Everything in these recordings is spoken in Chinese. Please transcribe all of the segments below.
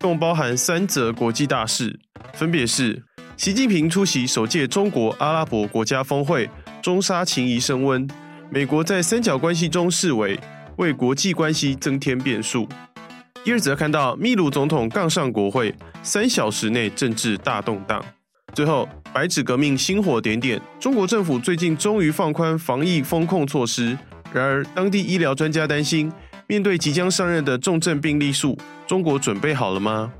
共包含三则国际大事，分别是：习近平出席首届中国阿拉伯国家峰会，中沙情谊升温；美国在三角关系中示威，为国际关系增添变数。第二则看到秘鲁总统杠上国会，三小时内政治大动荡。最后，白纸革命星火点点，中国政府最近终于放宽防疫封控措施，然而当地医疗专家担心。面对即将上任的重症病例数，中国准备好了吗？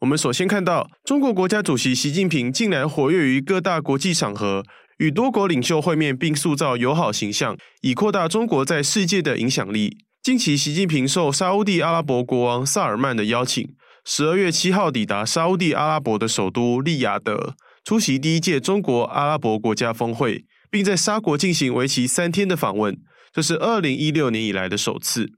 我们首先看到，中国国家主席习近平近来活跃于各大国际场合，与多国领袖会面，并塑造友好形象，以扩大中国在世界的影响力。近期，习近平受沙乌地阿拉伯国王萨尔曼的邀请，十二月七号抵达沙乌地阿拉伯的首都利雅得，出席第一届中国阿拉伯国家峰会，并在沙国进行为期三天的访问，这是二零一六年以来的首次。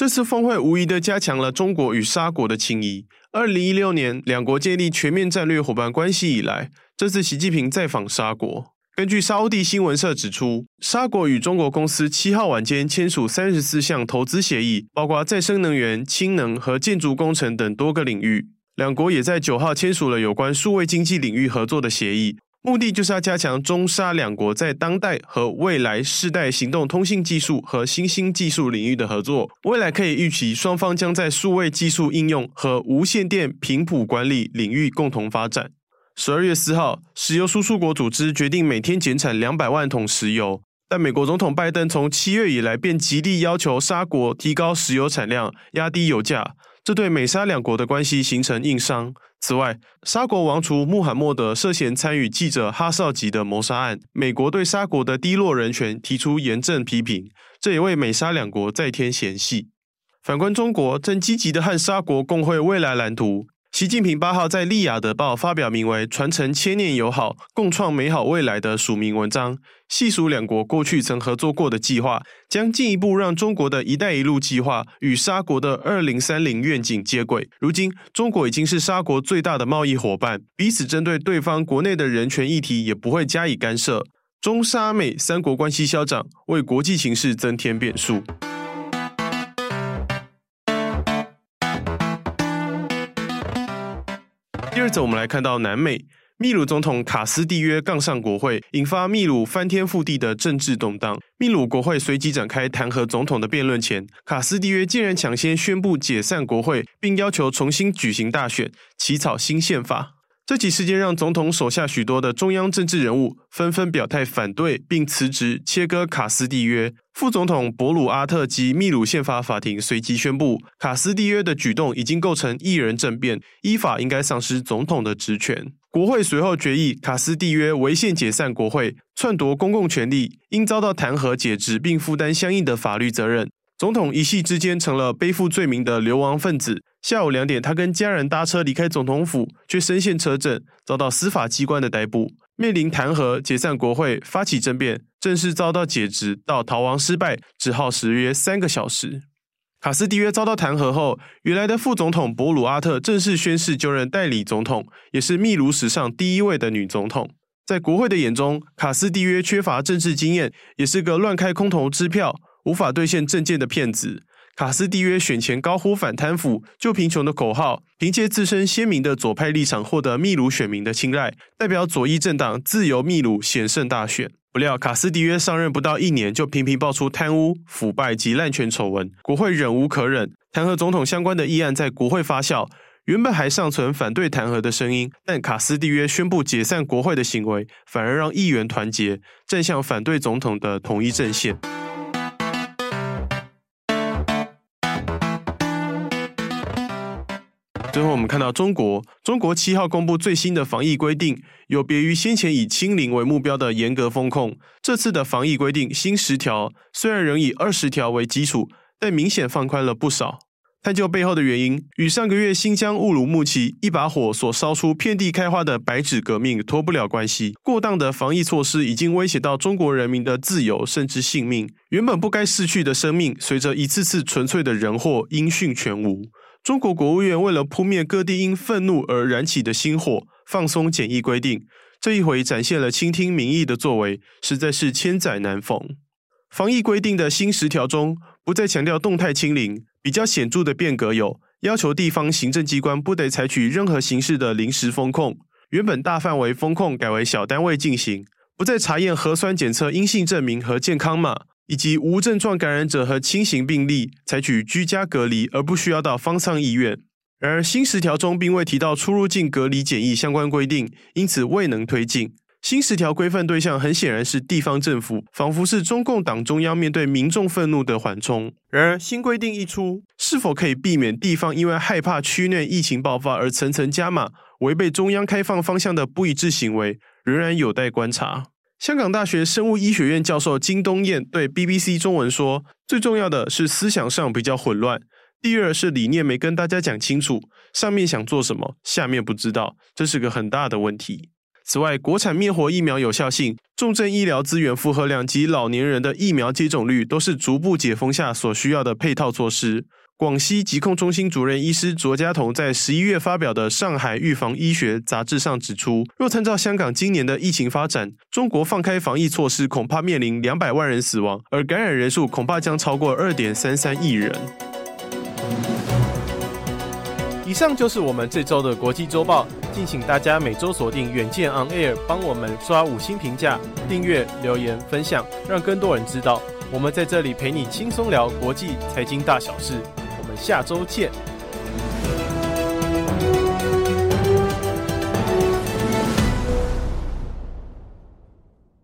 这次峰会无疑地加强了中国与沙国的情谊。二零一六年，两国建立全面战略伙伴关系以来，这次习近平再访沙国。根据沙乌地新闻社指出，沙国与中国公司七号晚间签署三十四项投资协议，包括再生能源、氢能和建筑工程等多个领域。两国也在九号签署了有关数位经济领域合作的协议。目的就是要加强中沙两国在当代和未来世代行动通信技术和新兴技术领域的合作。未来可以预期，双方将在数位技术应用和无线电频谱管理领域共同发展。十二月四号，石油输出国组织决定每天减产两百万桶石油，但美国总统拜登从七月以来便极力要求沙国提高石油产量，压低油价，这对美沙两国的关系形成硬伤。此外，沙国王储穆罕默德涉嫌参与记者哈绍吉的谋杀案，美国对沙国的低落人权提出严正批评，这也为美沙两国再添嫌隙。反观中国，正积极的和沙国共绘未来蓝图。习近平八号在《利雅得报》发表名为《传承千年友好，共创美好未来》的署名文章，细数两国过去曾合作过的计划，将进一步让中国的一带一路计划与沙国的二零三零愿景接轨。如今，中国已经是沙国最大的贸易伙伴，彼此针对对方国内的人权议题也不会加以干涉。中沙美三国关系消长，为国际情势增添变数。接着，我们来看到南美秘鲁总统卡斯蒂约杠上国会，引发秘鲁翻天覆地的政治动荡。秘鲁国会随即展开弹劾总统的辩论前，卡斯蒂约竟然抢先宣布解散国会，并要求重新举行大选，起草新宪法。这起事件让总统手下许多的中央政治人物纷纷表态反对，并辞职，切割卡斯蒂约。副总统博鲁阿特及秘鲁宪法法庭随即宣布，卡斯蒂约的举动已经构成一人政变，依法应该丧失总统的职权。国会随后决议，卡斯蒂约违宪解散国会，篡夺公共权力，应遭到弹劾解职，并负担相应的法律责任。总统一夕之间成了背负罪名的流亡分子。下午两点，他跟家人搭车离开总统府，却身陷车阵，遭到司法机关的逮捕。面临弹劾、解散国会、发起政变、正式遭到解职到逃亡失败，只耗时约三个小时。卡斯蒂约遭到弹劾后，原来的副总统博鲁阿特正式宣誓就任代理总统，也是秘鲁史上第一位的女总统。在国会的眼中，卡斯蒂约缺乏政治经验，也是个乱开空头支票、无法兑现政见的骗子。卡斯蒂约选前高呼反贪腐、救贫穷的口号，凭借自身鲜明的左派立场获得秘鲁选民的青睐，代表左翼政党自由秘鲁险胜大选。不料卡斯蒂约上任不到一年，就频频爆出贪污、腐败及滥权丑闻，国会忍无可忍，弹劾总统相关的议案在国会发酵。原本还尚存反对弹劾的声音，但卡斯蒂约宣布解散国会的行为，反而让议员团结，正向反对总统的统一阵线。最后，我们看到中国，中国七号公布最新的防疫规定，有别于先前以清零为目标的严格封控，这次的防疫规定新十条，虽然仍以二十条为基础，但明显放宽了不少。探究背后的原因，与上个月新疆乌鲁木齐一把火所烧出遍地开花的白纸革命脱不了关系。过当的防疫措施已经威胁到中国人民的自由甚至性命，原本不该逝去的生命，随着一次次纯粹的人祸音讯全无。中国国务院为了扑灭各地因愤怒而燃起的星火，放松检疫规定，这一回展现了倾听民意的作为，实在是千载难逢。防疫规定的新十条中，不再强调动态清零。比较显著的变革有：要求地方行政机关不得采取任何形式的临时封控，原本大范围封控改为小单位进行，不再查验核酸检测阴性证明和健康码，以及无症状感染者和轻型病例采取居家隔离，而不需要到方舱医院。然而新十条中并未提到出入境隔离检疫相关规定，因此未能推进。新十条规范对象很显然是地方政府，仿佛是中共党中央面对民众愤怒的缓冲。然而，新规定一出，是否可以避免地方因为害怕区内疫情爆发而层层加码，违背中央开放方向的不一致行为，仍然有待观察。香港大学生物医学院教授金东彦对 BBC 中文说：“最重要的是思想上比较混乱，第二是理念没跟大家讲清楚，上面想做什么，下面不知道，这是个很大的问题。”此外，国产灭活疫苗有效性、重症医疗资源负荷量及老年人的疫苗接种率，都是逐步解封下所需要的配套措施。广西疾控中心主任医师卓家彤在十一月发表的《上海预防医学杂志》上指出，若参照香港今年的疫情发展，中国放开防疫措施，恐怕面临两百万人死亡，而感染人数恐怕将超过二点三三亿人。以上就是我们这周的国际周报，敬请大家每周锁定远见 On Air，帮我们刷五星评价、订阅、留言、分享，让更多人知道我们在这里陪你轻松聊国际财经大小事。下周见。